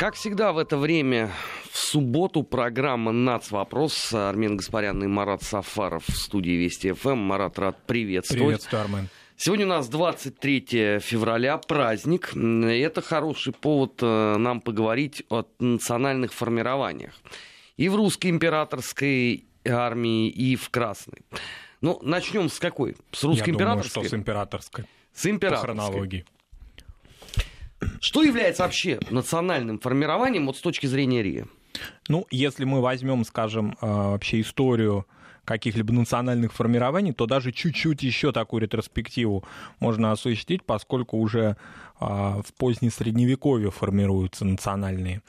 Как всегда в это время, в субботу, программа «Нацвопрос». Армен Гаспарян и Марат Сафаров в студии Вести ФМ. Марат, рад приветствовать. Приветствую, Армен. Сегодня у нас 23 февраля, праздник. И это хороший повод э, нам поговорить о национальных формированиях. И в русской императорской армии, и в красной. Ну, начнем с какой? С русской Я императорской? Думаю, что с императорской. С императорской. По хронологии. Что является вообще национальным формированием вот с точки зрения РИА? Ну, если мы возьмем, скажем, а, вообще историю каких-либо национальных формирований, то даже чуть-чуть еще такую ретроспективу можно осуществить, поскольку уже а, в позднее средневековье формируются национальные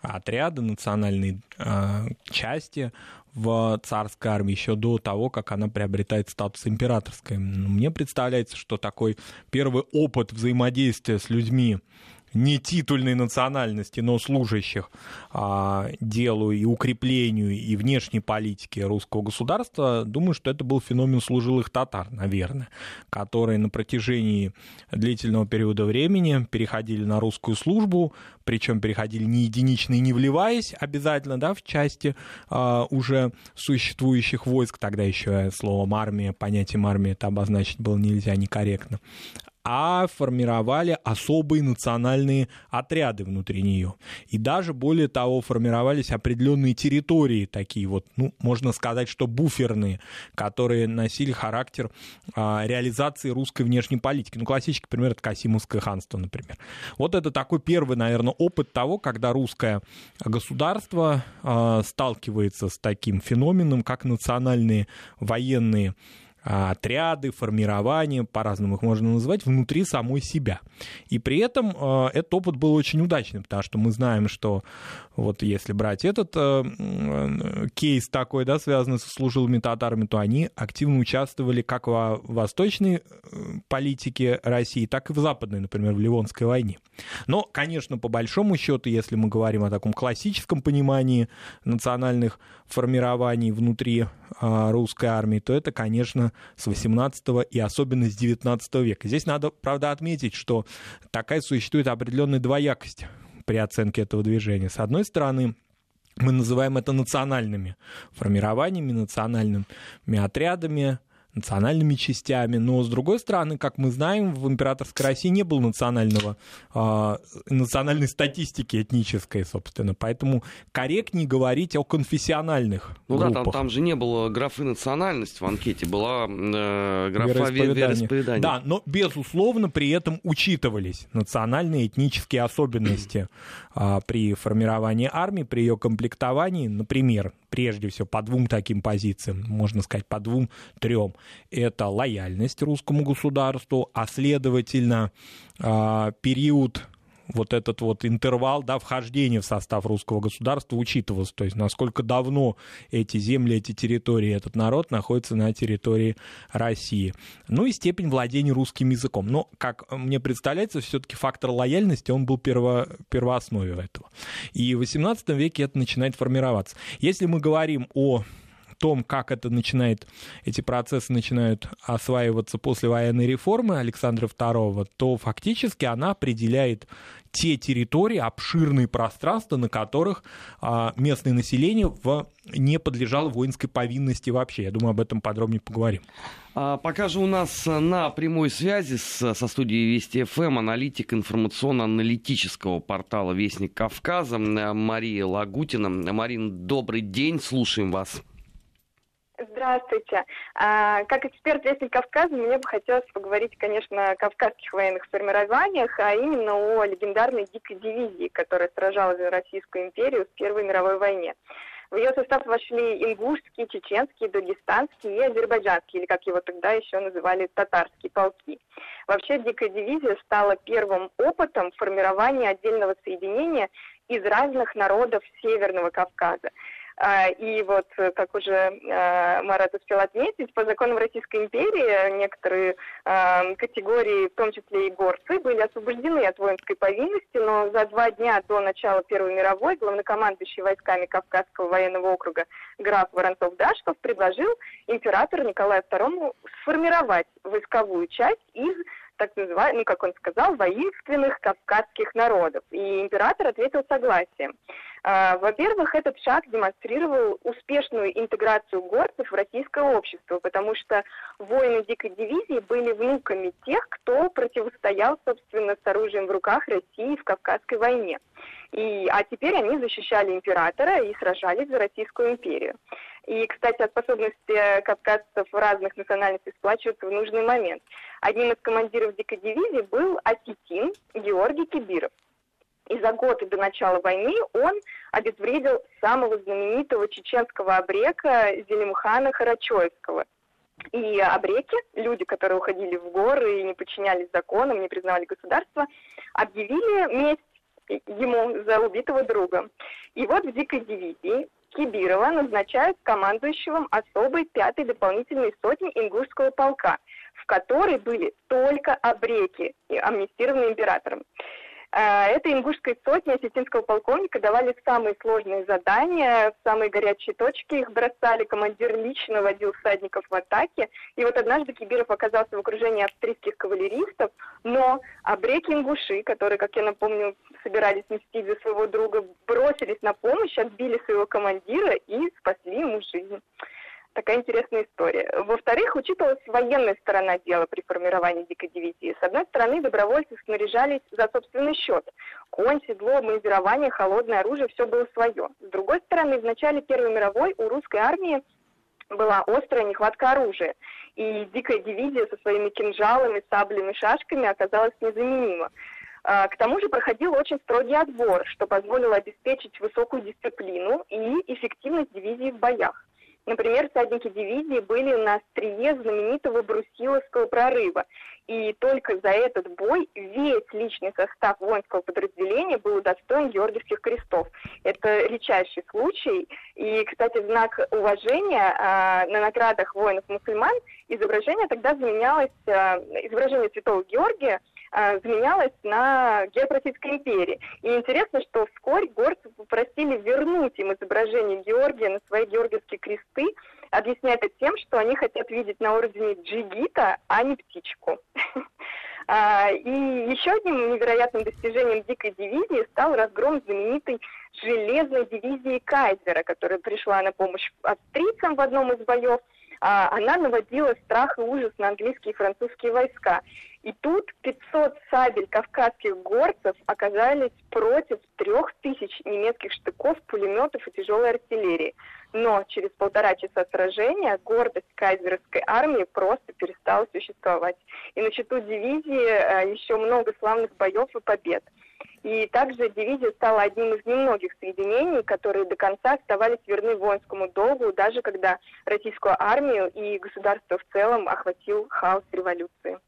отряды, национальные э, части в царской армии еще до того, как она приобретает статус императорской. Мне представляется, что такой первый опыт взаимодействия с людьми не титульной национальности, но служащих а, делу и укреплению и внешней политики русского государства, думаю, что это был феномен служилых татар, наверное, которые на протяжении длительного периода времени переходили на русскую службу, причем переходили не единично и не вливаясь обязательно да, в части а, уже существующих войск, тогда еще словом армия, понятием армии это обозначить было нельзя некорректно, а формировали особые национальные отряды внутри нее. И даже более того, формировались определенные территории, такие вот, ну, можно сказать, что буферные, которые носили характер а, реализации русской внешней политики. Ну, классический пример — это Касимовское ханство, например. Вот это такой первый, наверное, опыт того, когда русское государство а, сталкивается с таким феноменом, как национальные военные отряды, формирования, по-разному их можно назвать, внутри самой себя. И при этом э, этот опыт был очень удачным, потому что мы знаем, что вот если брать этот э, э, кейс такой, да, связанный со служилыми татарами, то они активно участвовали как во восточной политике России, так и в западной, например, в Ливонской войне. Но, конечно, по большому счету, если мы говорим о таком классическом понимании национальных формирований внутри русской армии, то это, конечно, с 18 и особенно с 19 века. Здесь надо, правда, отметить, что такая существует определенная двоякость при оценке этого движения. С одной стороны, мы называем это национальными формированиями, национальными отрядами, национальными частями, но с другой стороны, как мы знаем, в императорской России не было национального, э, национальной статистики этнической, собственно, поэтому корректнее говорить о конфессиональных Ну группах. да, там, там же не было графы национальность в анкете, была э, графа вероисповедания. вероисповедания. Да, но безусловно при этом учитывались национальные этнические особенности э, при формировании армии, при ее комплектовании, например, прежде всего по двум таким позициям, можно сказать, по двум-трем. Это лояльность русскому государству, а следовательно а, период вот этот вот интервал да, вхождения в состав русского государства учитывался. То есть насколько давно эти земли, эти территории, этот народ находится на территории России. Ну и степень владения русским языком. Но, как мне представляется, все-таки фактор лояльности, он был перво, первооснове этого. И в XVIII веке это начинает формироваться. Если мы говорим о том, как это начинает, эти процессы начинают осваиваться после военной реформы Александра II, то фактически она определяет те территории, обширные пространства, на которых а, местное население в, не подлежало воинской повинности вообще. Я думаю, об этом подробнее поговорим. А, пока же у нас на прямой связи с, со студией Вести ФМ аналитик информационно-аналитического портала «Вестник Кавказа» Мария Лагутина. Марин, добрый день, слушаем вас. Здравствуйте. А, как эксперт Вестник Кавказа, мне бы хотелось поговорить, конечно, о кавказских военных формированиях, а именно о легендарной дикой дивизии, которая сражалась за Российскую империю в Первой мировой войне. В ее состав вошли ингушские, чеченские, дагестанские и азербайджанские, или как его тогда еще называли, татарские полки. Вообще Дикая дивизия стала первым опытом формирования отдельного соединения из разных народов Северного Кавказа. А, и вот, э, как уже э, Марат успел отметить, по законам Российской империи некоторые а, категории, в том числе и горцы, были освобождены от воинской повинности, но за два дня до начала Первой мировой главнокомандующий войсками Кавказского военного округа граф Воронцов-Дашков предложил императору Николаю II сформировать войсковую часть из так называемых, ну, как он сказал, воинственных кавказских народов. И император ответил согласием. А, во-первых, этот шаг демонстрировал успешную интеграцию горцев в российское общество, потому что воины дикой дивизии были внуками тех, кто противостоял, собственно, с оружием в руках России в Кавказской войне. И, а теперь они защищали императора и сражались за Российскую империю. И, кстати, о способности кавказцев разных национальностей сплачиваться в нужный момент. Одним из командиров дикой дивизии был осетин Георгий Кибиров. И за год до начала войны он обезвредил самого знаменитого чеченского обрека Зелимхана Харачоевского. И обреки, люди, которые уходили в горы и не подчинялись законам, не признавали государство, объявили месть ему за убитого друга. И вот в дикой дивизии Кибирова назначают командующим особой пятой дополнительной сотни ингушского полка, в которой были только обреки, амнистированные императором. Э, этой ингушской сотне осетинского полковника давали самые сложные задания, самые горячие точки их бросали, командир лично водил всадников в атаке. И вот однажды Кибиров оказался в окружении австрийских кавалеристов, но обреки ингуши, которые, как я напомню, собирались мстить за своего друга, бросились на помощь, отбили своего командира и спасли ему жизнь такая интересная история. Во-вторых, учитывалась военная сторона дела при формировании дикой дивизии. С одной стороны, добровольцы снаряжались за собственный счет. Конь, седло, обмундирование, холодное оружие, все было свое. С другой стороны, в начале Первой мировой у русской армии была острая нехватка оружия. И дикая дивизия со своими кинжалами, саблями, шашками оказалась незаменима. А, к тому же проходил очень строгий отбор, что позволило обеспечить высокую дисциплину и эффективность дивизии в боях. Например, всадники дивизии были на острие знаменитого Брусиловского прорыва. И только за этот бой весь личный состав воинского подразделения был удостоен Георгиевских крестов. Это редчайший случай. И, кстати, знак уважения а, на наградах воинов-мусульман изображение тогда заменялось, а, изображение святого Георгия заменялась на герб Российской империи. И интересно, что вскоре горцы попросили вернуть им изображение Георгия на свои георгиевские кресты, объясняя это тем, что они хотят видеть на ордене джигита, а не птичку. А, и еще одним невероятным достижением дикой дивизии стал разгром знаменитой железной дивизии Кайзера, которая пришла на помощь австрийцам в одном из боев. А, она наводила страх и ужас на английские и французские войска. И тут 500 сабель кавказских горцев оказались против трех тысяч немецких штыков, пулеметов и тяжелой артиллерии. Но через полтора часа сражения гордость кайзеровской армии просто перестала существовать. И на счету дивизии э, еще много славных боев и побед. И также дивизия стала одним из немногих соединений, которые до конца оставались верны воинскому долгу, даже когда российскую армию и государство в целом охватил хаос революции.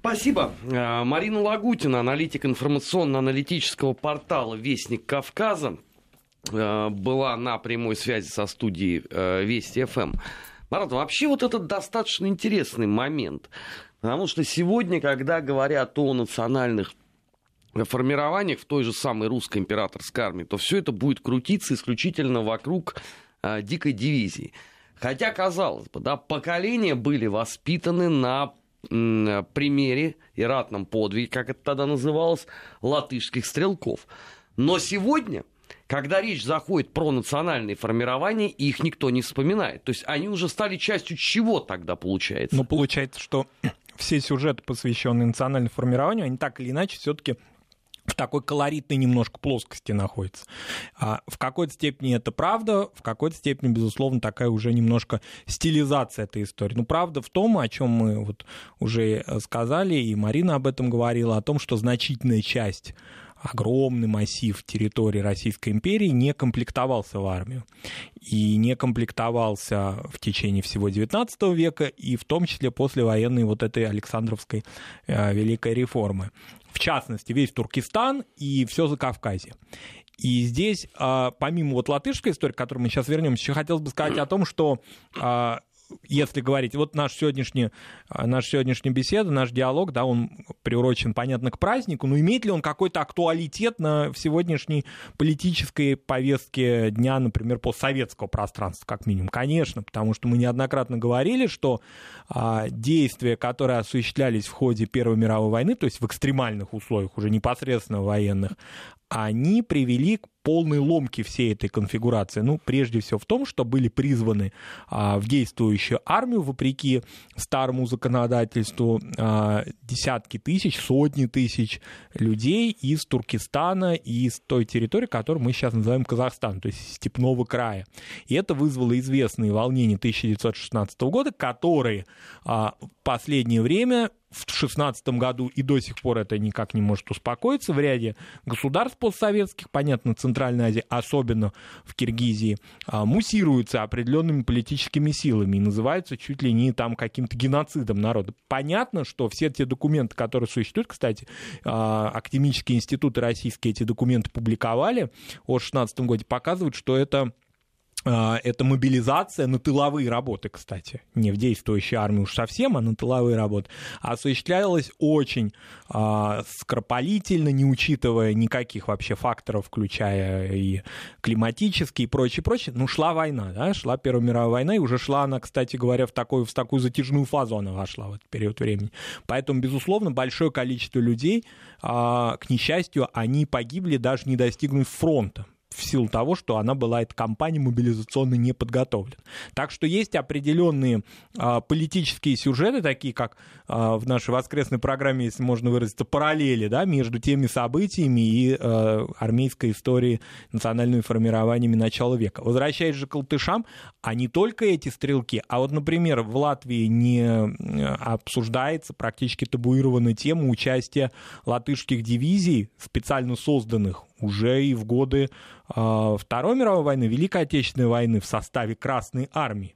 Спасибо. Э, Марина Лагутина, аналитик информационно-аналитического портала «Вестник Кавказа», э, была на прямой связи со студией э, Вести ФМ. Марат, вообще вот это достаточно интересный момент. Потому что сегодня, когда говорят о национальных формированиях в той же самой русской императорской армии, то все это будет крутиться исключительно вокруг дикой дивизии. Хотя, казалось бы, да, поколения были воспитаны на примере и ратном подвиге, как это тогда называлось, латышских стрелков. Но сегодня, когда речь заходит про национальные формирования, их никто не вспоминает. То есть они уже стали частью чего тогда получается? Ну, получается, что все сюжеты, посвященные национальному формированию, они так или иначе все-таки в такой колоритной немножко плоскости находится. А в какой-то степени это правда, в какой-то степени, безусловно, такая уже немножко стилизация этой истории. Ну, правда в том, о чем мы вот уже сказали, и Марина об этом говорила, о том, что значительная часть огромный массив территории Российской империи не комплектовался в армию. И не комплектовался в течение всего XIX века, и в том числе после военной вот этой Александровской э, Великой реформы в частности, весь Туркестан и все за Кавказье. И здесь, а, помимо вот латышской истории, к которой мы сейчас вернемся, еще хотелось бы сказать о том, что а, если говорить, вот наш сегодняшний, наша сегодняшняя беседа, наш диалог, да, он приурочен, понятно, к празднику, но имеет ли он какой-то актуалитет на сегодняшней политической повестке дня, например, постсоветского пространства, как минимум? Конечно, потому что мы неоднократно говорили, что а, действия, которые осуществлялись в ходе Первой мировой войны, то есть в экстремальных условиях, уже непосредственно военных, они привели к полной ломке всей этой конфигурации. Ну, прежде всего в том, что были призваны а, в действующую армию, вопреки старому законодательству, а, десятки тысяч, сотни тысяч людей из Туркестана и из той территории, которую мы сейчас называем Казахстан, то есть степного края. И это вызвало известные волнения 1916 года, которые а, в последнее время в 2016 году и до сих пор это никак не может успокоиться в ряде государств постсоветских, понятно, Центральной Азии, особенно в Киргизии, а, муссируются определенными политическими силами и называются чуть ли не там каким-то геноцидом народа. Понятно, что все те документы, которые существуют, кстати, а, академические институты российские эти документы публиковали о 2016 году, показывают, что это это мобилизация на тыловые работы, кстати, не в действующей армии уж совсем, а на тыловые работы, осуществлялась очень а, скоропалительно, не учитывая никаких вообще факторов, включая и климатические и прочее, прочее. Ну, шла война, да, шла Первая мировая война, и уже шла она, кстати говоря, в такую, в такую затяжную фазу она вошла в этот период времени. Поэтому, безусловно, большое количество людей, а, к несчастью, они погибли, даже не достигнув фронта в силу того, что она была, эта кампания мобилизационно не подготовлена. Так что есть определенные а, политические сюжеты, такие как а, в нашей воскресной программе, если можно выразиться, параллели да, между теми событиями и а, армейской историей национальными формированиями начала века. Возвращаясь же к Алтышам, а не только эти стрелки, а вот, например, в Латвии не обсуждается практически табуированная тема участия латышских дивизий, специально созданных уже и в годы э, Второй мировой войны, Великой Отечественной войны в составе Красной Армии.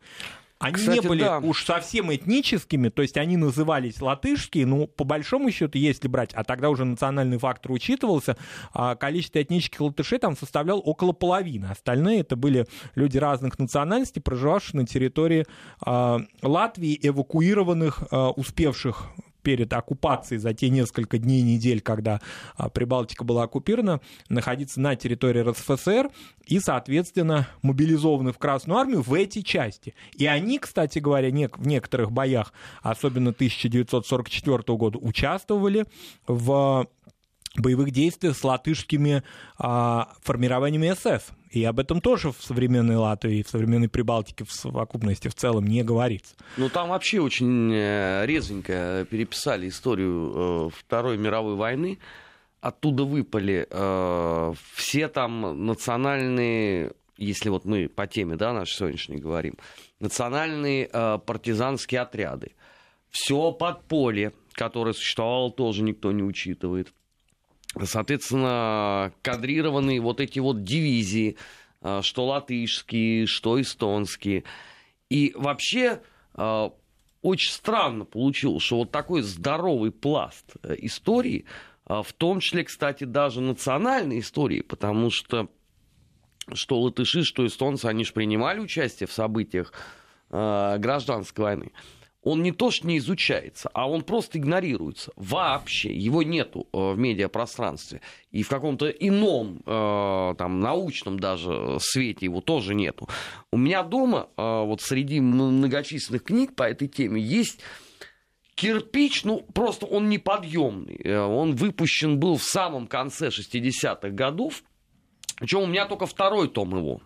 Они Кстати, не были да. уж совсем этническими, то есть они назывались латышские, но по большому счету, если брать, а тогда уже национальный фактор учитывался, а количество этнических латышей там составлял около половины. Остальные это были люди разных национальностей, проживавшие на территории а, Латвии, эвакуированных, успевших перед оккупацией за те несколько дней, недель, когда а, Прибалтика была оккупирована, находиться на территории РСФСР и, соответственно, мобилизованы в Красную Армию в эти части. И они, кстати говоря, в некоторых боях, особенно 1944 года, участвовали в боевых действиях с латышскими а, формированиями СС. И об этом тоже в современной Латвии, в современной Прибалтике в совокупности в целом не говорится. Ну, там вообще очень э, резвенько переписали историю э, Второй мировой войны. Оттуда выпали э, все там национальные, если вот мы по теме, да, нашей сегодняшней говорим, национальные э, партизанские отряды. Все подполье, которое существовало, тоже никто не учитывает соответственно, кадрированные вот эти вот дивизии, а, что латышские, что эстонские. И вообще а, очень странно получилось, что вот такой здоровый пласт э, истории, в том числе, кстати, даже национальной истории, потому что что латыши, что эстонцы, они же принимали участие в событиях гражданской войны он не то что не изучается, а он просто игнорируется. Вообще его нету э, в медиапространстве. И в каком-то ином, э, там, научном даже свете его тоже нету. У меня дома, э, вот среди многочисленных книг по этой теме, есть кирпич, ну, просто он неподъемный. Он выпущен был в самом конце 60-х годов. Причем у меня только второй том его.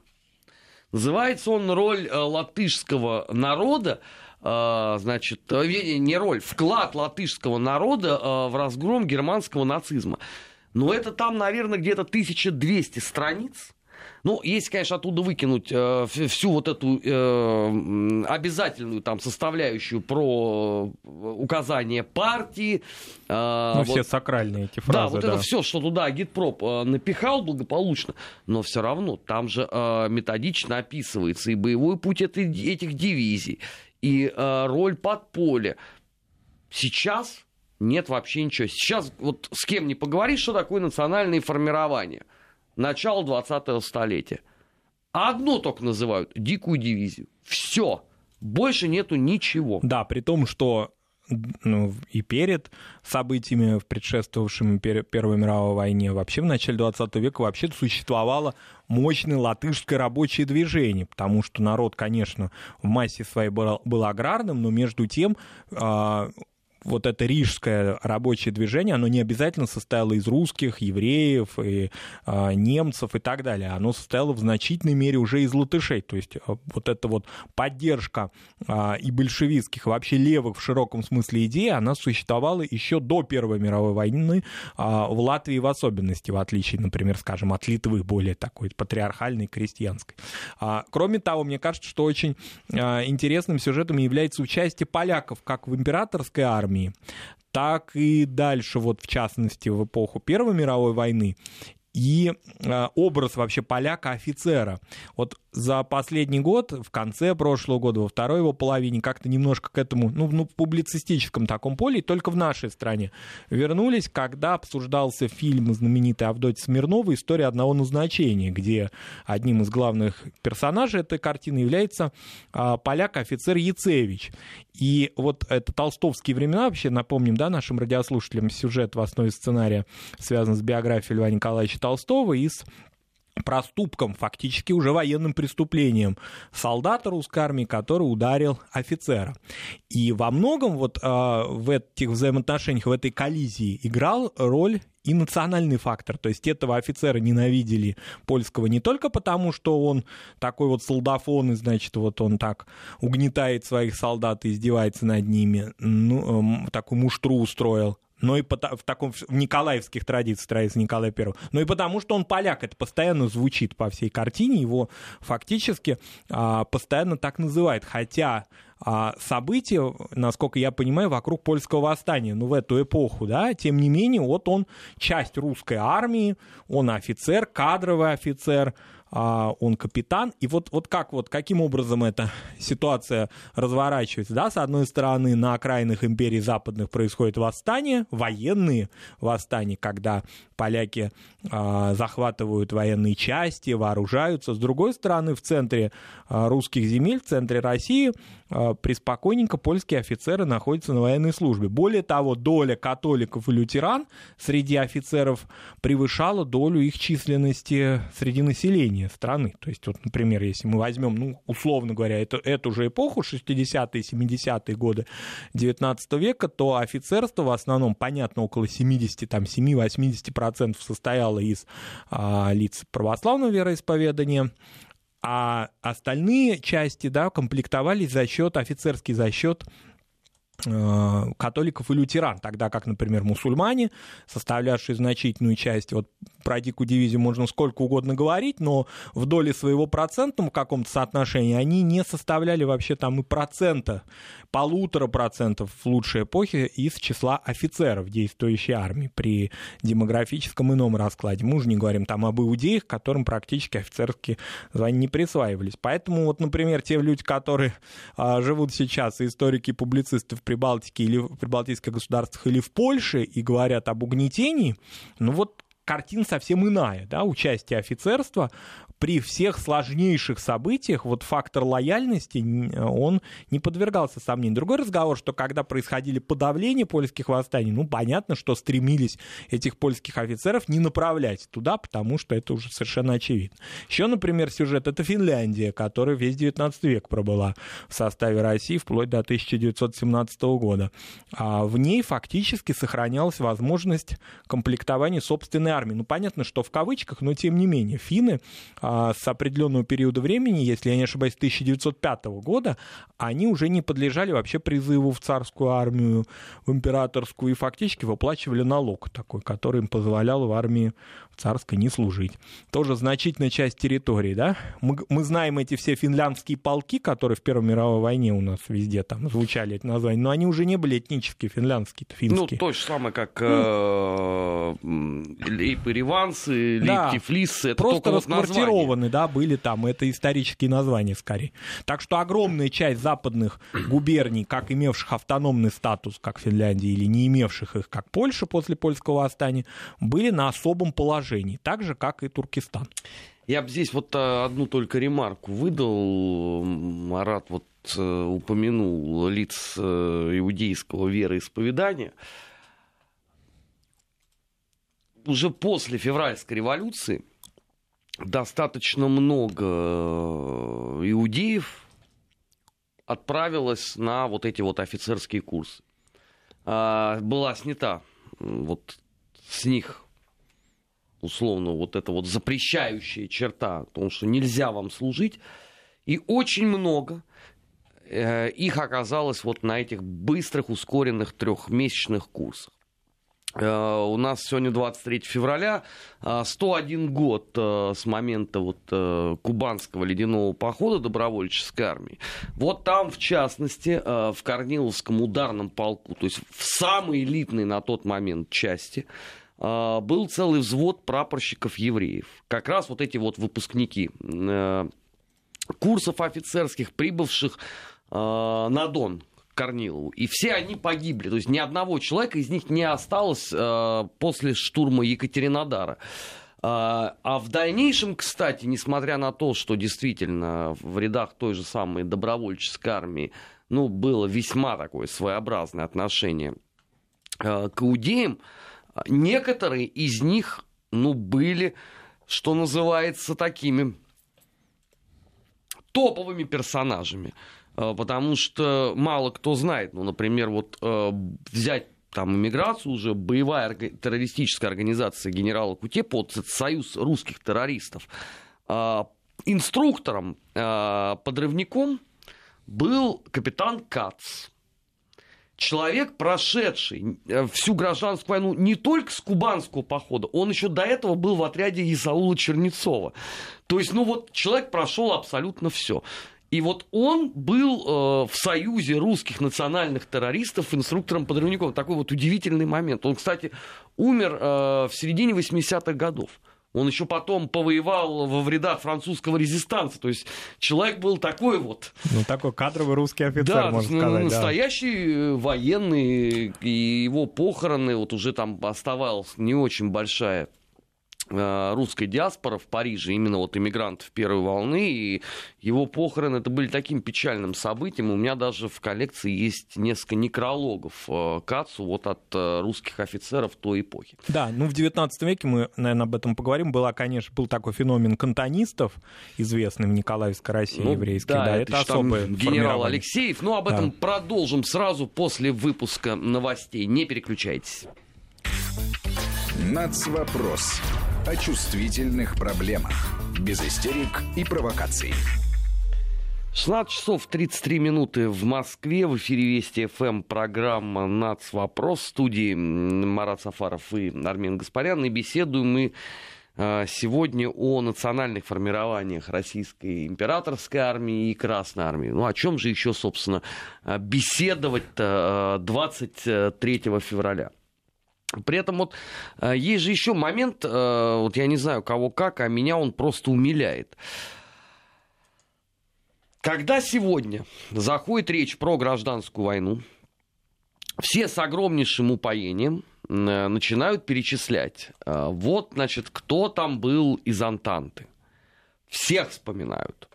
Называется он «Роль латышского народа значит, э, не роль, вклад латышского народа а, в разгром германского нацизма. Но это там, наверное, где-то 1200 страниц. Ну, если, конечно, оттуда выкинуть э, всю вот эту э, обязательную там составляющую про э, указание партии. Э, ну, вот, все сакральные эти фразы. Да, вот да. это все, что туда Гитпроп э, напихал благополучно, но все равно там же э, методично описывается и боевой путь этой, этих дивизий, и э, роль подполья. Сейчас нет вообще ничего. Сейчас вот с кем не поговоришь, что такое национальные формирования. Начало 20-го столетия. А одно только называют – дикую дивизию. Все. Больше нету ничего. Да, при том, что ну, и перед событиями, предшествовавшими Первой мировой войне, вообще в начале 20 века вообще существовало мощное латышское рабочее движение, потому что народ, конечно, в массе своей был, был аграрным, но между тем а, вот это рижское рабочее движение, оно не обязательно состояло из русских, евреев, и, а, немцев и так далее. Оно состояло в значительной мере уже из латышей. То есть а, вот эта вот поддержка а, и большевистских, и вообще левых в широком смысле идей, она существовала еще до Первой мировой войны а, в Латвии в особенности, в отличие, например, скажем, от Литвы, более такой патриархальной, крестьянской. А, кроме того, мне кажется, что очень а, интересным сюжетом является участие поляков как в императорской армии, армии, так и дальше, вот в частности в эпоху Первой мировой войны, и э, образ вообще поляка-офицера. Вот за последний год, в конце прошлого года, во второй его половине, как-то немножко к этому, ну, ну, публицистическом таком поле, только в нашей стране вернулись, когда обсуждался фильм знаменитой Авдотьи Смирновой «История одного назначения», где одним из главных персонажей этой картины является а, поляк-офицер Яцевич. И вот это толстовские времена, вообще напомним, да, нашим радиослушателям, сюжет в основе сценария связан с биографией Льва Николаевича Толстого и с проступком, фактически уже военным преступлением солдата русской армии, который ударил офицера. И во многом вот э, в этих взаимоотношениях, в этой коллизии играл роль и национальный фактор. То есть этого офицера ненавидели польского не только потому, что он такой вот солдафон, и, значит, вот он так угнетает своих солдат и издевается над ними, ну, э, такую муштру устроил, но и по, в таком в николаевских традициях строительства Николая I, но и потому, что он поляк, это постоянно звучит по всей картине, его фактически а, постоянно так называют, хотя а, события, насколько я понимаю, вокруг польского восстания, ну, в эту эпоху, да, тем не менее, вот он часть русской армии, он офицер, кадровый офицер, а, он капитан. И вот, вот как вот, каким образом эта ситуация разворачивается, да, с одной стороны, на окраинах империи западных происходит восстание, военные восстания, когда поляки а, захватывают военные части, вооружаются. С другой стороны, в центре а, русских земель, в центре России, преспокойненько польские офицеры находятся на военной службе. Более того, доля католиков и лютеран среди офицеров превышала долю их численности среди населения страны. То есть, вот, например, если мы возьмем, ну, условно говоря, эту, эту же эпоху, 60-е, 70-е годы 19 века, то офицерство в основном, понятно, около 70, там, 7-80% 40% состояло из а, лиц православного вероисповедания, а остальные части да, комплектовались за счет, офицерский за счет католиков и лютеран, тогда как, например, мусульмане, составлявшие значительную часть, вот про дикую дивизию можно сколько угодно говорить, но в доле своего процентном каком-то соотношении они не составляли вообще там и процента, полутора процентов в лучшей эпохе из числа офицеров действующей армии при демографическом ином раскладе. Мы уже не говорим там об иудеях, которым практически офицерские звания не присваивались. Поэтому вот, например, те люди, которые а, живут сейчас, историки и публицисты в Прибалтике или в прибалтийских государствах или в Польше и говорят об угнетении, ну вот картина совсем иная, да, участие офицерства при всех сложнейших событиях вот фактор лояльности, он не подвергался сомнению. Другой разговор, что когда происходили подавления польских восстаний, ну, понятно, что стремились этих польских офицеров не направлять туда, потому что это уже совершенно очевидно. Еще, например, сюжет — это Финляндия, которая весь 19 век пробыла в составе России вплоть до 1917 года. А в ней фактически сохранялась возможность комплектования собственной армии. Ну, понятно, что в кавычках, но тем не менее, финны а, с определенного периода времени, если я не ошибаюсь, 1905 года, они уже не подлежали вообще призыву в царскую армию, в императорскую, и фактически выплачивали налог такой, который им позволял в армии царской не служить. Тоже значительная часть территории, да? Мы, мы знаем эти все финляндские полки, которые в Первой мировой войне у нас везде там звучали эти названия, но они уже не были этнические, финляндские, финские. Ну, то же самое, как э, лейпы ревансы, да, это просто расквартированы, да, были там, это исторические названия скорее. Так что огромная часть западных губерний, как имевших автономный статус, как Финляндия, или не имевших их, как Польша после польского восстания, были на особом положении так же, как и Туркестан. Я бы здесь вот а, одну только ремарку выдал, Марат, вот э, упомянул лиц э, иудейского вероисповедания, уже после февральской революции достаточно много иудеев отправилось на вот эти вот офицерские курсы. А, была снята вот с них условно вот эта вот запрещающая черта о том, что нельзя вам служить. И очень много э, их оказалось вот на этих быстрых, ускоренных трехмесячных курсах. Э, у нас сегодня 23 февраля, 101 э, год э, с момента вот кубанского ледяного похода добровольческой армии. Вот там, в частности, в Корниловском ударном полку, то есть в самой элитной на тот момент части, был целый взвод прапорщиков евреев. Как раз вот эти вот выпускники курсов офицерских, прибывших на Дон, Корнилову. И все они погибли. То есть ни одного человека из них не осталось э, после штурма Екатеринодара. А, а в дальнейшем, кстати, несмотря на то, что действительно в рядах той же самой добровольческой армии ну, было весьма такое своеобразное отношение э, к иудеям, некоторые из них ну, были, что называется, такими топовыми персонажами. Э, потому что мало кто знает, ну, например, вот э, взять там иммиграцию уже, боевая террористическая организация генерала Кутепа, союз русских террористов, э, инструктором, подрывником был капитан Кац. Человек, прошедший всю гражданскую войну не только с кубанского похода, он еще до этого был в отряде Исаула Чернецова. То есть, ну вот, человек прошел абсолютно все. И вот он был э, в союзе русских национальных террористов инструктором подрывников. Такой вот удивительный момент. Он, кстати, умер э, в середине 80-х годов. Он еще потом повоевал во вредах французского резистанса. То есть человек был такой вот. Ну, такой кадровый русский офицер, да, можно сказать. Настоящий да. военный. И его похороны, вот уже там оставалась не очень большая Э, русской диаспоры в Париже, именно вот иммигрантов первой волны, и его похороны это были таким печальным событием. У меня даже в коллекции есть несколько некрологов э, Кацу вот от э, русских офицеров той эпохи. Да, ну в 19 веке мы, наверное, об этом поговорим. Была, конечно, был такой феномен кантонистов, известный в Николаевской России ну, еврейской. Да, да это, это особое генерал Алексеев. Ну, об этом да. продолжим сразу после выпуска новостей. Не переключайтесь. Нацвопрос о чувствительных проблемах. Без истерик и провокаций. 16 часов 33 минуты в Москве. В эфире Вести ФМ программа «Нац. Вопрос». В студии Марат Сафаров и Армен Гаспарян. И беседуем мы а, сегодня о национальных формированиях российской императорской армии и Красной армии. Ну, о чем же еще, собственно, беседовать-то 23 а, февраля? При этом вот э, есть же еще момент, э, вот я не знаю кого как, а меня он просто умиляет. Когда сегодня заходит речь про гражданскую войну, все с огромнейшим упоением э, начинают перечислять. Вот, значит, кто там был из Антанты. Всех вспоминают.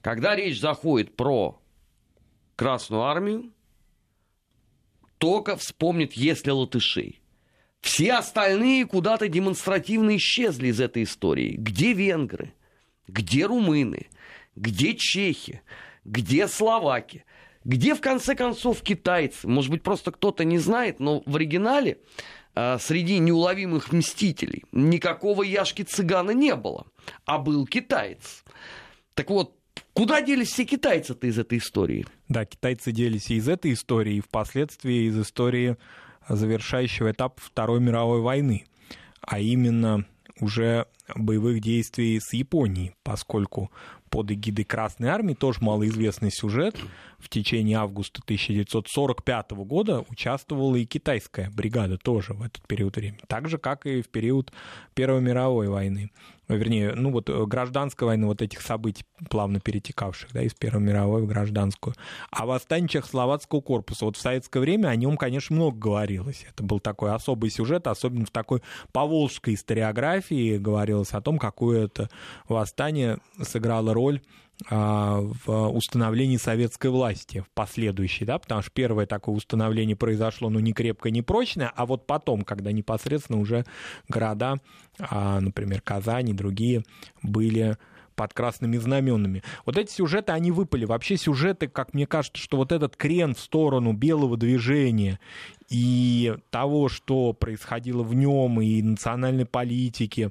Когда речь заходит про Красную Армию, только вспомнит, если латышей. Все остальные куда-то демонстративно исчезли из этой истории. Где венгры? Где румыны? Где чехи? Где словаки? Где, в конце концов, китайцы? Может быть, просто кто-то не знает, но в оригинале э, среди неуловимых мстителей никакого Яшки Цыгана не было, а был китаец. Так вот, Куда делись все китайцы-то из этой истории? Да, китайцы делись и из этой истории, и впоследствии из истории завершающего этапа Второй мировой войны, а именно уже боевых действий с Японией, поскольку под эгидой Красной Армии, тоже малоизвестный сюжет, в течение августа 1945 года участвовала и китайская бригада тоже в этот период времени, так же, как и в период Первой мировой войны вернее, ну вот э, гражданской войны, вот этих событий, плавно перетекавших, да, из Первой мировой в гражданскую. А восстание Чехословацкого корпуса, вот в советское время о нем, конечно, много говорилось. Это был такой особый сюжет, особенно в такой поволжской историографии говорилось о том, какое это восстание сыграло роль в установлении советской власти в последующей, да, потому что первое такое установление произошло, ну, не крепкое, не прочное, а вот потом, когда непосредственно уже города, а, например, Казань и другие были под красными знаменами. Вот эти сюжеты, они выпали. Вообще сюжеты, как мне кажется, что вот этот крен в сторону белого движения и того, что происходило в нем, и национальной политики,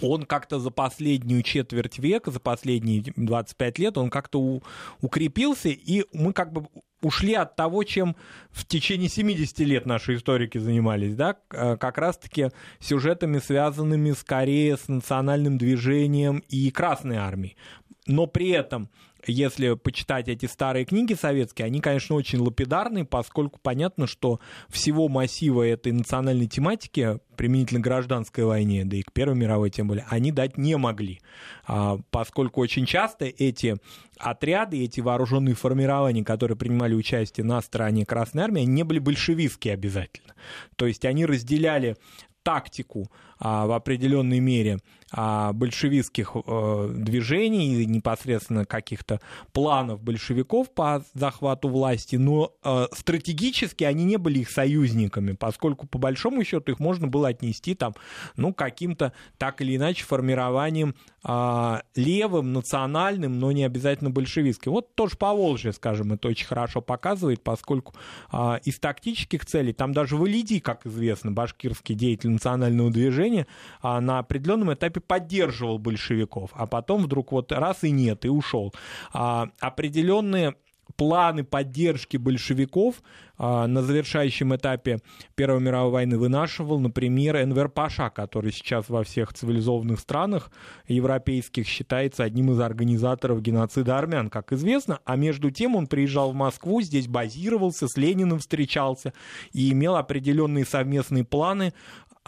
он как-то за последнюю четверть века, за последние 25 лет, он как-то у, укрепился, и мы как бы ушли от того, чем в течение 70 лет наши историки занимались, да, э, как раз-таки сюжетами, связанными скорее с национальным движением и Красной армией. Но при этом если почитать эти старые книги советские, они, конечно, очень лапидарные, поскольку понятно, что всего массива этой национальной тематики, применительно гражданской войне, да и к Первой мировой тем более, они дать не могли, а, поскольку очень часто эти отряды, эти вооруженные формирования, которые принимали участие на стороне Красной Армии, не были большевистские обязательно. То есть они разделяли тактику в определенной мере а, большевистских а, движений и непосредственно каких-то планов большевиков по захвату власти, но а, стратегически они не были их союзниками, поскольку по большому счету их можно было отнести там, ну, каким-то так или иначе формированием а, левым, национальным, но не обязательно большевистским. Вот тоже по Волжье, скажем, это очень хорошо показывает, поскольку а, из тактических целей, там даже в Элиди, как известно, башкирский деятель национального движения, а, на определенном этапе поддерживал большевиков, а потом вдруг вот раз и нет, и ушел. А, определенные планы поддержки большевиков а, на завершающем этапе Первой мировой войны вынашивал, например, Энвер Паша, который сейчас во всех цивилизованных странах европейских считается одним из организаторов геноцида армян, как известно, а между тем он приезжал в Москву, здесь базировался, с Лениным встречался и имел определенные совместные планы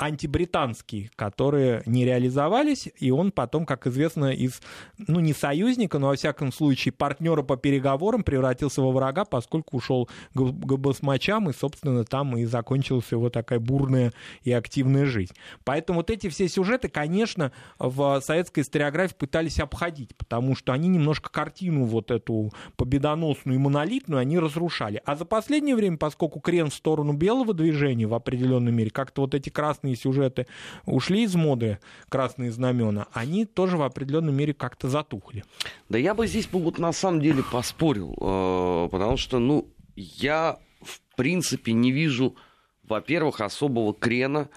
антибританские, которые не реализовались, и он потом, как известно, из, ну, не союзника, но, во всяком случае, партнера по переговорам превратился во врага, поскольку ушел к басмачам, и, собственно, там и закончилась его такая бурная и активная жизнь. Поэтому вот эти все сюжеты, конечно, в советской историографии пытались обходить, потому что они немножко картину вот эту победоносную и монолитную они разрушали. А за последнее время, поскольку крен в сторону белого движения в определенной мере, как-то вот эти красные красные сюжеты ушли из моды, красные знамена, они тоже в определенной мере как-то затухли. Да я бы здесь бы вот на самом деле поспорил, э, потому что, ну, я в принципе не вижу, во-первых, особого крена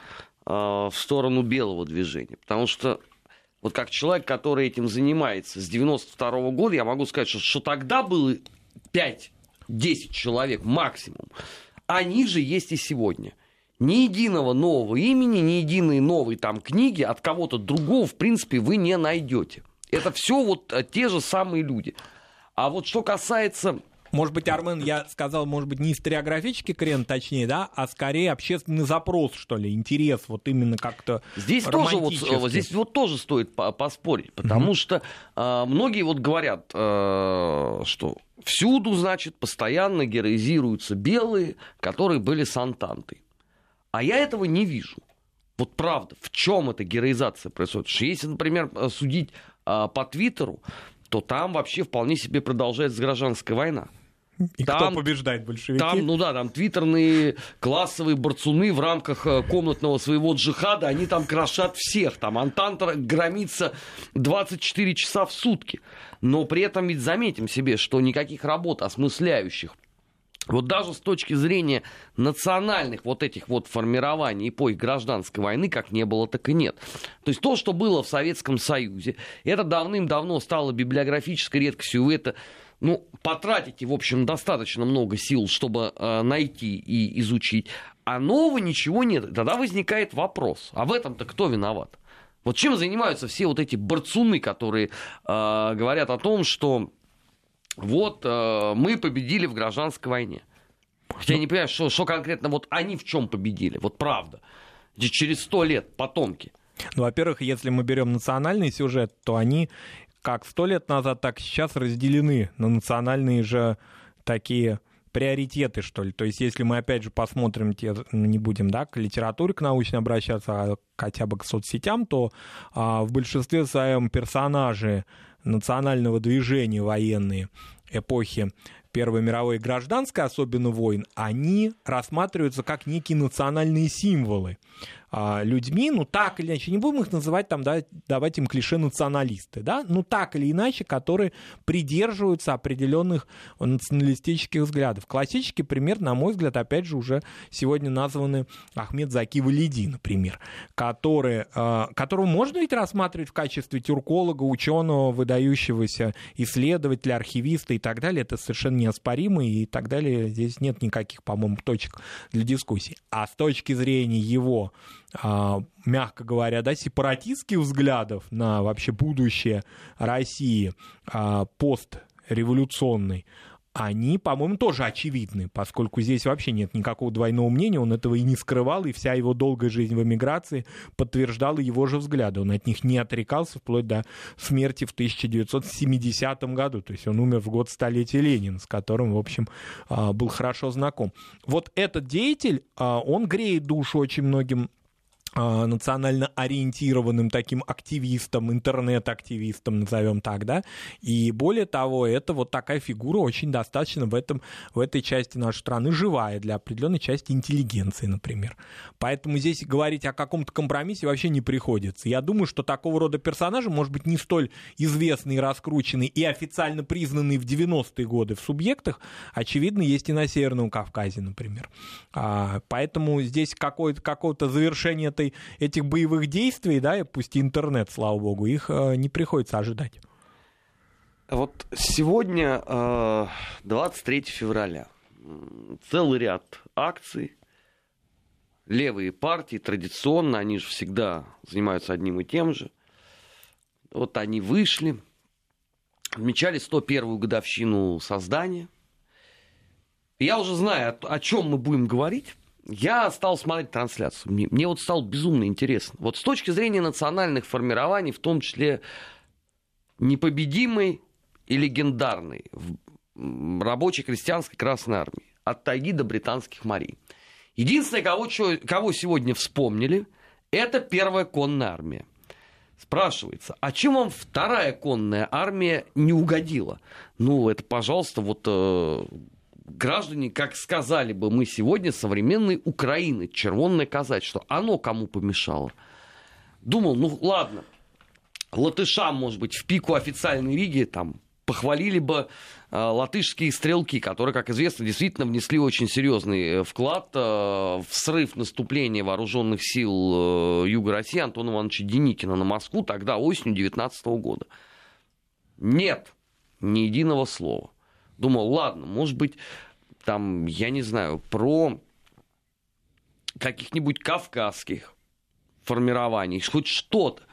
э, в сторону белого движения, потому что вот как человек, который этим занимается с 92 -го года, я могу сказать, что, что тогда было 5-10 человек максимум. Они же есть и сегодня ни единого нового имени, ни единой новой там книги от кого-то другого, в принципе, вы не найдете. Это все вот э, те же самые люди. А вот что касается может быть, Армен, я сказал, может быть, не историографический крен, точнее, да, а скорее общественный запрос, что ли, интерес, вот именно как-то Здесь тоже вот, здесь вот тоже стоит поспорить, потому mm-hmm. что э, многие вот говорят, э, что всюду, значит, постоянно героизируются белые, которые были с Антантой. А я этого не вижу. Вот правда, в чем эта героизация происходит? Что если, например, судить а, по Твиттеру, то там вообще вполне себе продолжается гражданская война. И там, кто побеждает большевики? Там, ну да, там твиттерные классовые борцуны в рамках э, комнатного своего джихада, они там крошат всех. Там Антанта громится 24 часа в сутки. Но при этом ведь заметим себе, что никаких работ осмысляющих вот даже с точки зрения национальных вот этих вот формирований эпохи гражданской войны, как не было, так и нет. То есть то, что было в Советском Союзе, это давным-давно стало библиографической редкостью, это ну, потратите, в общем, достаточно много сил, чтобы э, найти и изучить, а нового ничего нет. Тогда возникает вопрос, а в этом-то кто виноват? Вот чем занимаются все вот эти борцуны, которые э, говорят о том, что вот э, мы победили в гражданской войне. Я не понимаю, что, что конкретно вот они в чем победили, вот правда. Через сто лет потомки. Ну, во-первых, если мы берем национальный сюжет, то они как сто лет назад, так и сейчас разделены на национальные же такие приоритеты, что ли. То есть, если мы опять же посмотрим, те, не будем да, к литературе, к научной обращаться, а хотя бы к соцсетям, то а, в большинстве своем персонажи национального движения военные эпохи Первой мировой гражданской, особенно войн, они рассматриваются как некие национальные символы людьми, ну так или иначе, не будем их называть там, да, давать им клише националисты, да, ну так или иначе, которые придерживаются определенных националистических взглядов. Классический пример, на мой взгляд, опять же, уже сегодня названы Ахмед Заки Валиди, например, который, а, которого можно ведь рассматривать в качестве тюрколога, ученого, выдающегося исследователя, архивиста и так далее. Это совершенно неоспоримо и так далее. Здесь нет никаких, по-моему, точек для дискуссии. А с точки зрения его а, мягко говоря, да, сепаратистских взглядов на вообще будущее России а, постреволюционной, они, по-моему, тоже очевидны, поскольку здесь вообще нет никакого двойного мнения, он этого и не скрывал, и вся его долгая жизнь в эмиграции подтверждала его же взгляды. Он от них не отрекался вплоть до смерти в 1970 году, то есть он умер в год столетия Ленина, с которым, в общем, а, был хорошо знаком. Вот этот деятель, он греет душу очень многим а, национально ориентированным таким активистом, интернет-активистом, назовем так, да, и более того, это вот такая фигура очень достаточно в, этом, в этой части нашей страны живая для определенной части интеллигенции, например. Поэтому здесь говорить о каком-то компромиссе вообще не приходится. Я думаю, что такого рода персонажи, может быть, не столь известный, раскрученный и официально признанный в 90-е годы в субъектах, очевидно, есть и на Северном Кавказе, например. А, поэтому здесь какое-то, какого-то завершения этой этой, этих боевых действий, да, и пусть интернет, слава богу, их э, не приходится ожидать. Вот сегодня 23 э, февраля. Целый ряд акций. Левые партии традиционно, они же всегда занимаются одним и тем же. Вот они вышли, отмечали 101-ю годовщину создания. Я уже знаю, о чем мы будем говорить я стал смотреть трансляцию. Мне, мне вот стало безумно интересно. Вот с точки зрения национальных формирований, в том числе непобедимой и легендарной рабочей крестьянской Красной Армии от тайги до британских морей. Единственное, кого, кого сегодня вспомнили, это первая конная армия. Спрашивается, а чем вам вторая конная армия не угодила? Ну, это, пожалуйста, вот э, граждане, как сказали бы мы сегодня, современной Украины, червонное что оно кому помешало. Думал, ну ладно, латышам, может быть, в пику официальной Риги там похвалили бы э, латышские стрелки, которые, как известно, действительно внесли очень серьезный э, вклад э, в срыв наступления вооруженных сил э, Юга России Антона Ивановича Деникина на Москву тогда осенью 19 года. Нет, ни единого слова. Думал, ладно, может быть, там, я не знаю, про каких-нибудь кавказских формирований, хоть что-то.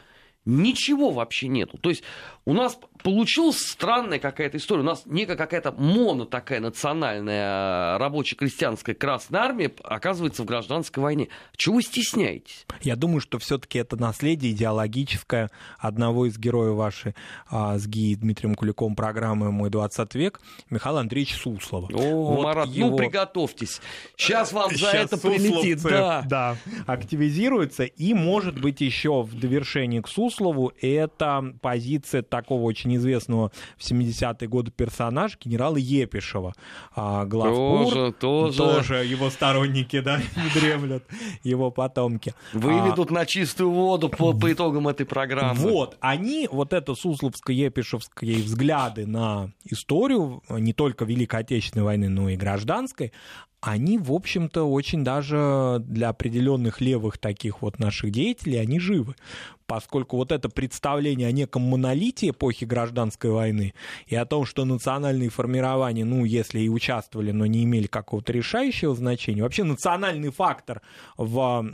Ничего вообще нету. То есть у нас получилась странная какая-то история. У нас некая какая-то моно такая национальная рабоче-крестьянская Красная Армия оказывается в гражданской войне. Чего вы стесняетесь? Я думаю, что все-таки это наследие идеологическое одного из героев вашей а, с ГИ Дмитрием Куликовым программы «Мой 20 век» Михаила Андреевича Суслова. О, вот Марат, ну, его... ну приготовьтесь. Сейчас вам за Сейчас это прилетит. Да. да, активизируется. И, может быть, еще в довершении к Суслову это позиция такого очень известного в 70-е годы персонажа, генерала Епишева. А, главбур, тоже, тоже. Тоже его сторонники, да, не дремлят, его потомки. Выведут а, на чистую воду по, по итогам этой программы. Вот, они, вот это сусловско-епишевские взгляды на историю, не только Великой Отечественной войны, но и гражданской, они, в общем-то, очень даже для определенных левых таких вот наших деятелей, они живы. Поскольку вот это представление о неком монолите эпохи гражданской войны и о том, что национальные формирования, ну, если и участвовали, но не имели какого-то решающего значения, вообще национальный фактор в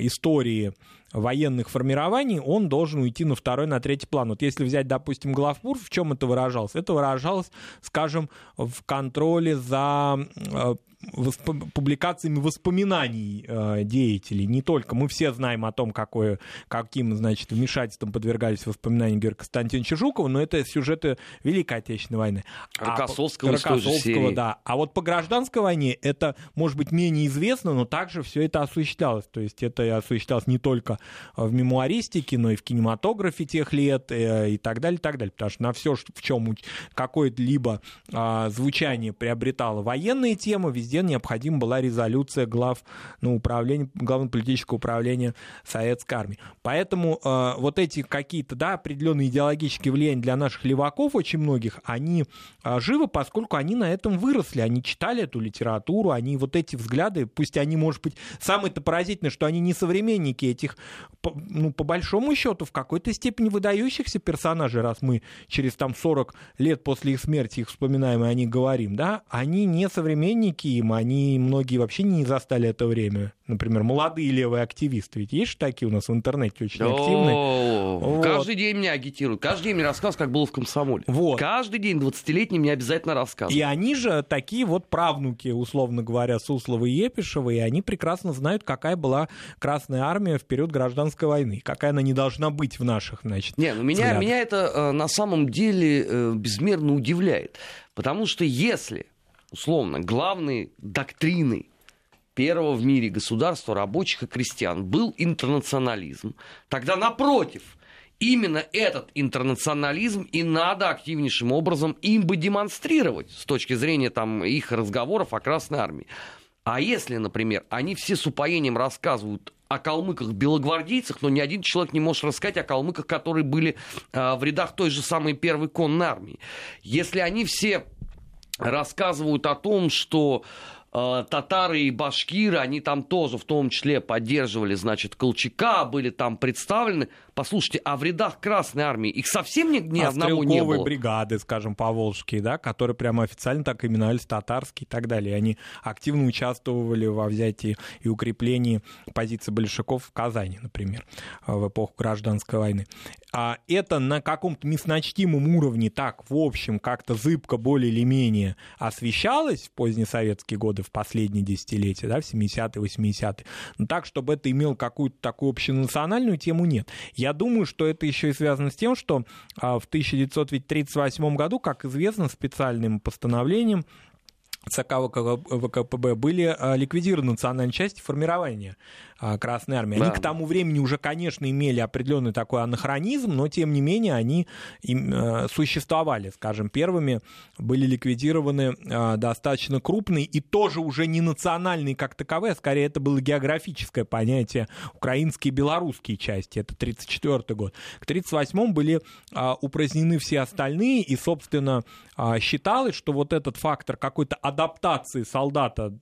истории военных формирований, он должен уйти на второй, на третий план. Вот если взять, допустим, главпур, в чем это выражалось? Это выражалось, скажем, в контроле за э, восп- публикациями воспоминаний э, деятелей. Не только. Мы все знаем о том, какое, каким, значит, вмешательством подвергались воспоминания Георгия Константиновича Жукова, но это сюжеты Великой Отечественной войны. Рокоссовского, а, Рокоссовского да. А вот по гражданской войне это, может быть, менее известно, но также все это осуществлялось. То есть это осуществлялось не только в мемуаристике, но и в кинематографе тех лет э, и так далее, и так далее. Потому что на все, в чем какое-либо а, звучание приобретало военные темы, везде необходима была резолюция глав ну, управления, главного политического управления Советской армии. Поэтому э, вот эти какие-то да, определенные идеологические влияния для наших леваков, очень многих, они э, живы, поскольку они на этом выросли, они читали эту литературу, они вот эти взгляды, пусть они, может быть, самое-то поразительное, что они не современники этих, ну, по большому счету, в какой-то степени выдающихся персонажей, раз мы через там 40 лет после их смерти их вспоминаем и о них говорим, да, они не современники им, они многие вообще не застали это время. Например, молодые левые активисты, ведь есть же такие у нас в интернете очень активные. Вот. Каждый день меня агитируют, каждый день мне рассказывают, как было в комсомоле. Вот. Каждый день 20-летний мне обязательно рассказывают. И они же такие вот правнуки, условно говоря, Суслова и Епишева, и они прекрасно знают, какая была Красная Армия в период гражданской войны, какая она не должна быть в наших, значит, Не, ну меня, меня это э, на самом деле э, безмерно удивляет. Потому что если, условно, главной доктриной первого в мире государства рабочих и крестьян был интернационализм, тогда напротив, именно этот интернационализм и надо активнейшим образом им бы демонстрировать с точки зрения там, их разговоров о Красной Армии. А если, например, они все с упоением рассказывают о калмыках-белогвардейцах, но ни один человек не может рассказать о калмыках, которые были э, в рядах той же самой первой конной армии. Если они все рассказывают о том, что татары и башкиры, они там тоже в том числе поддерживали, значит, Колчака, были там представлены. Послушайте, а в рядах Красной Армии их совсем ни, ни а одного не было? бригады, скажем, поволжские, да, которые прямо официально так именовались татарские и так далее. Они активно участвовали во взятии и укреплении позиций большевиков в Казани, например, в эпоху гражданской войны. А это на каком-то мясночтимом уровне так, в общем, как-то зыбко более или менее освещалось в поздние советские годы, в последние десятилетия, да, в 70-е, 80-е. Но так, чтобы это имело какую-то такую общенациональную тему, нет. Я думаю, что это еще и связано с тем, что а, в 1938 году, как известно, специальным постановлением ЦК ВКПБ были а, ликвидированы национальные части формирования Красной Армии. Они да. к тому времени уже, конечно, имели определенный такой анахронизм, но тем не менее они э, существовали. Скажем, первыми были ликвидированы э, достаточно крупные и тоже уже не национальные как таковые, а скорее это было географическое понятие украинские и белорусские части. Это 1934 год. К 1938 были э, упразднены все остальные, и, собственно, считалось, что вот этот фактор какой-то адаптации солдата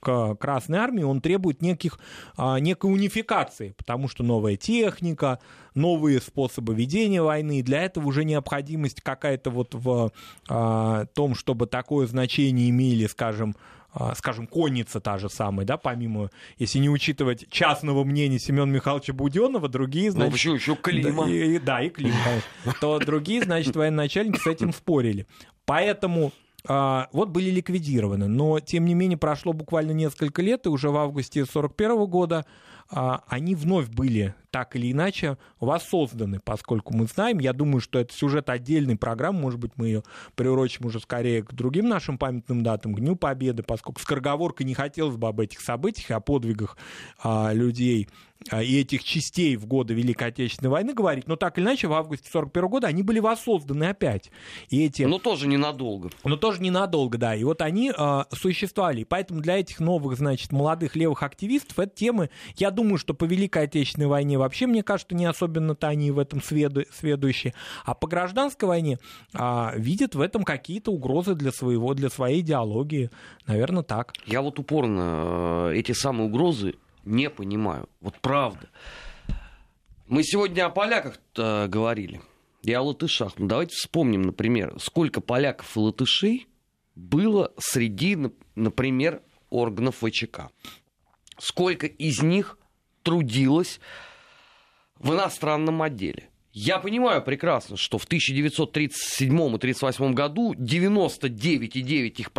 к Красной Армии, он требует неких а, некой унификации, потому что новая техника, новые способы ведения войны, для этого уже необходимость какая-то вот в а, том, чтобы такое значение имели, скажем, а, скажем, конница та же самая, да, помимо, если не учитывать частного мнения Семена Михайловича Буденова, другие, ну, значит... Ну, почему еще Клима? Да, и, да, и Клим, конечно. То другие, значит, военачальники с этим спорили. Поэтому а, вот были ликвидированы. Но, тем не менее, прошло буквально несколько лет, и уже в августе 1941 года а, они вновь были так или иначе воссозданы, поскольку мы знаем, я думаю, что это сюжет отдельной программы, может быть, мы ее приурочим уже скорее к другим нашим памятным датам, к Дню Победы, поскольку скороговоркой не хотелось бы об этих событиях, о подвигах а, людей а, и этих частей в годы Великой Отечественной войны говорить, но так или иначе в августе 41 года они были воссозданы опять. И эти... Но тоже ненадолго. Но тоже ненадолго, да. И вот они э, существовали. И поэтому для этих новых, значит, молодых левых активистов эта тема, я думаю, что по Великой Отечественной войне вообще, мне кажется, не особенно-то они в этом сведу, сведущие. А по гражданской войне а, видят в этом какие-то угрозы для своего, для своей идеологии. Наверное, так. Я вот упорно э, эти самые угрозы не понимаю. Вот правда. Мы сегодня о поляках говорили и о латышах. Ну, давайте вспомним, например, сколько поляков и латышей было среди, например, органов ВЧК. Сколько из них трудилось в иностранном отделе. Я понимаю прекрасно, что в 1937 и 1938 году 99,9% их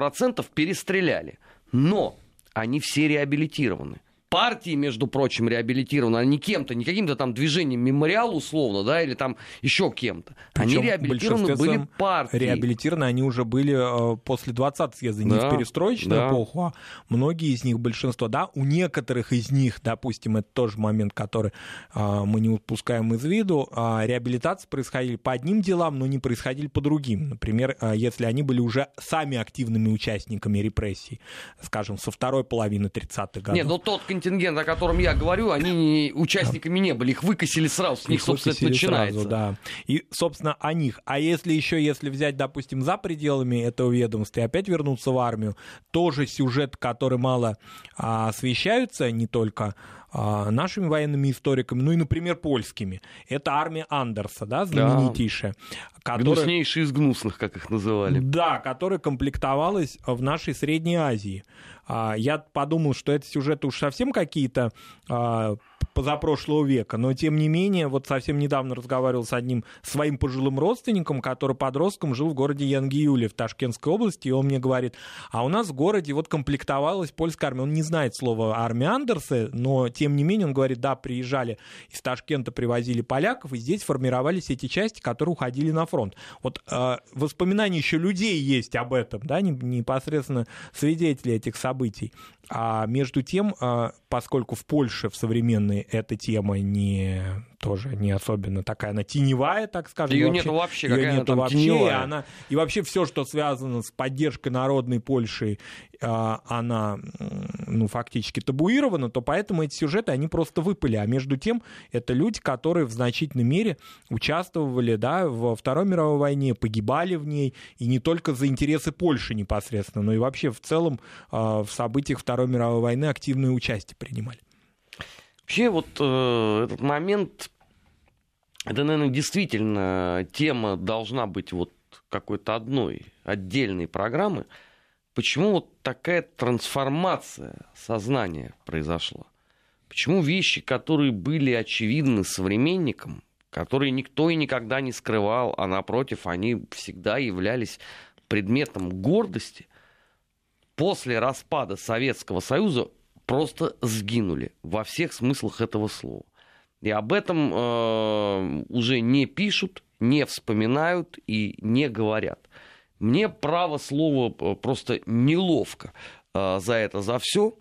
перестреляли. Но они все реабилитированы. Партии, между прочим, реабилитированы, а не кем-то, не каким-то там движением мемориал условно, да, или там еще кем-то. Они реабилитированы были партии. Реабилитированы они уже были э, после 20 съезда, не да, в перестроечную да. эпоху, а многие из них, большинство, да, у некоторых из них, допустим, это тоже момент, который э, мы не упускаем из виду, э, реабилитации происходили по одним делам, но не происходили по другим. Например, э, если они были уже сами активными участниками репрессий, скажем, со второй половины 30-х годов. Нет, но тот контингент, о котором я говорю, они участниками не были, их выкосили сразу, с них, собственно, это начинается. Сразу, да. И, собственно, о них. А если еще, если взять, допустим, за пределами этого ведомства и опять вернуться в армию, тоже сюжет, который мало а, освещается, не только нашими военными историками, ну и, например, польскими. Это армия Андерса, да, знаменитейшая. Да. Которая... Гнуснейшая из гнусных, как их называли. Да, которая комплектовалась в нашей Средней Азии. А, я подумал, что это сюжеты уж совсем какие-то а, позапрошлого века, но тем не менее, вот совсем недавно разговаривал с одним своим пожилым родственником, который подростком жил в городе Янгиюле в Ташкентской области, и он мне говорит, а у нас в городе вот комплектовалась польская армия. Он не знает слова армия Андерса, но тем не менее он говорит, да, приезжали из Ташкента, привозили поляков, и здесь формировались эти части, которые уходили на фронт. Вот э, воспоминания еще людей есть об этом, да, непосредственно свидетели этих событий. А между тем, а, поскольку в Польше в современной эта тема не тоже не особенно такая, она теневая, так скажем. Ее нету вообще, ее нету вообще, теневая. И, она, и вообще все, что связано с поддержкой народной Польши, а, она, ну, фактически табуирована, то поэтому эти сюжеты, они просто выпали. А между тем, это люди, которые в значительной мере участвовали, да, во Второй мировой войне, погибали в ней, и не только за интересы Польши непосредственно, но и вообще в целом а, в событиях Второй мировой войны активное участие принимали. Вообще вот э, этот момент это, наверное, действительно тема должна быть вот какой-то одной отдельной программы. Почему вот такая трансформация сознания произошла? Почему вещи, которые были очевидны современникам, которые никто и никогда не скрывал, а напротив, они всегда являлись предметом гордости, после распада Советского Союза просто сгинули во всех смыслах этого слова. И об этом э, уже не пишут, не вспоминают и не говорят. Мне право слова э, просто неловко э, за это, за все.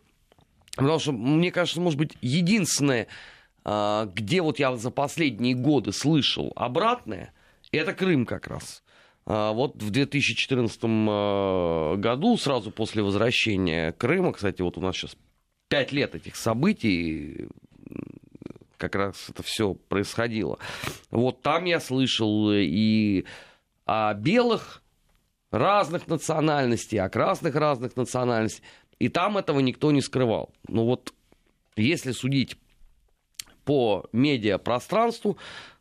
Потому что, мне кажется, может быть, единственное, э, где вот я за последние годы слышал обратное, это Крым как раз. Э, вот в 2014 э, году, сразу после возвращения Крыма, кстати, вот у нас сейчас пять лет этих событий, как раз это все происходило. Вот там я слышал и о белых разных национальностей, о красных разных национальностей. И там этого никто не скрывал. Но вот если судить по медиапространству,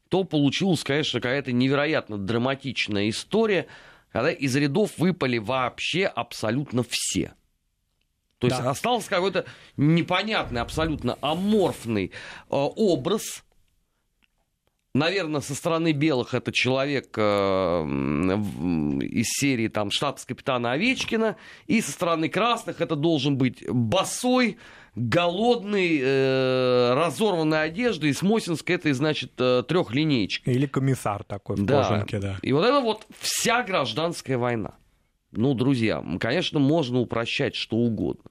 то получилась, конечно, какая-то невероятно драматичная история, когда из рядов выпали вообще абсолютно все. То есть да. остался какой-то непонятный, абсолютно аморфный э, образ. Наверное, со стороны белых это человек э, из серии там штабс-капитана Овечкина, и со стороны красных это должен быть босой, голодный, э, разорванной одеждой, с Мосинской это, значит, э, трехлинеечка. Или комиссар такой в да. кожанке, да. И вот это вот вся гражданская война. Ну, друзья, конечно, можно упрощать что угодно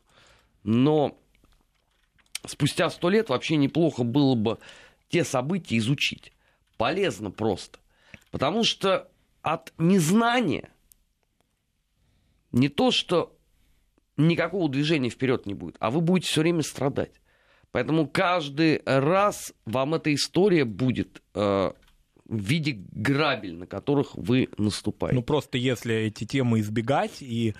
но спустя сто лет вообще неплохо было бы те события изучить. Полезно просто. Потому что от незнания не то, что никакого движения вперед не будет, а вы будете все время страдать. Поэтому каждый раз вам эта история будет э, в виде грабель, на которых вы наступаете. Ну просто если эти темы избегать и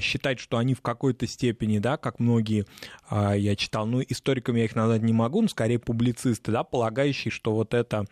считать, что они в какой-то степени, да, как многие а, я читал, ну историками я их назвать не могу, но скорее публицисты, да, полагающие, что вот это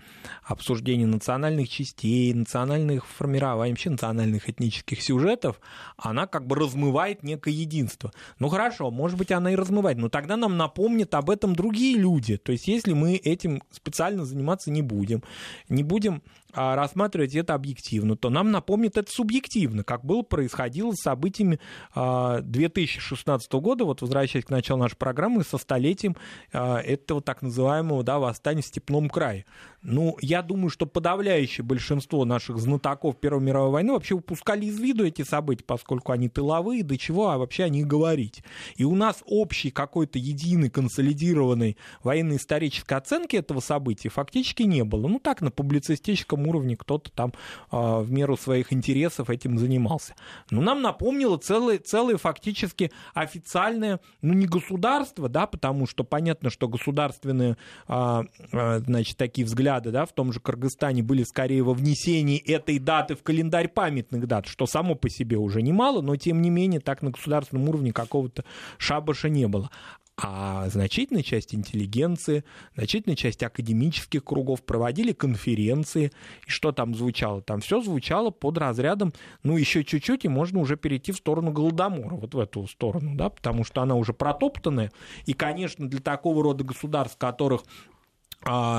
обсуждение национальных частей, национальных формирований, вообще национальных этнических сюжетов, она как бы размывает некое единство. Ну хорошо, может быть она и размывает, но тогда нам напомнят об этом другие люди. То есть если мы этим специально заниматься не будем, не будем а, рассматривать это объективно, то нам напомнит это субъективно, как было происходило с событиями 2016 а, года, вот возвращаясь к началу нашей программы, со столетием а, этого так называемого да, восстания в Степном крае. Ну, я думаю, что подавляющее большинство наших знатоков Первой мировой войны вообще упускали из виду эти события, поскольку они тыловые, до чего а вообще о них говорить. И у нас общий какой-то единый консолидированной военно-исторической оценки этого события фактически не было. Ну, так, на публицистическом уровне кто-то там э, в меру своих интересов этим занимался. Но нам напомнило целое, целое фактически официальное, ну, не государство, да, потому что понятно, что государственные, э, э, значит, такие взгляды взгляды да, в том же Кыргызстане были скорее во внесении этой даты в календарь памятных дат, что само по себе уже немало, но тем не менее так на государственном уровне какого-то шабаша не было. А значительная часть интеллигенции, значительная часть академических кругов проводили конференции. И что там звучало? Там все звучало под разрядом, ну, еще чуть-чуть, и можно уже перейти в сторону Голодомора, вот в эту сторону, да, потому что она уже протоптанная. И, конечно, для такого рода государств, которых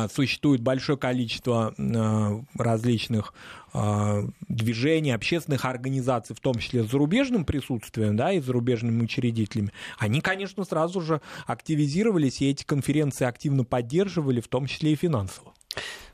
существует большое количество а, различных а, движений, общественных организаций, в том числе с зарубежным присутствием, да, и зарубежными учредителями, они, конечно, сразу же активизировались, и эти конференции активно поддерживали, в том числе и финансово.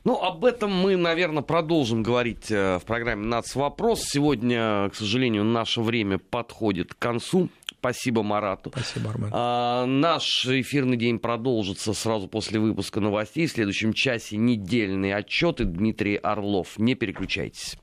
Ну, об этом мы, наверное, продолжим говорить э, в программе «Нац. Вопрос». Сегодня, к сожалению, наше время подходит к концу. Спасибо Марату. Спасибо, Армен. А, наш эфирный день продолжится сразу после выпуска новостей. В следующем часе недельные отчеты. Дмитрий Орлов. Не переключайтесь.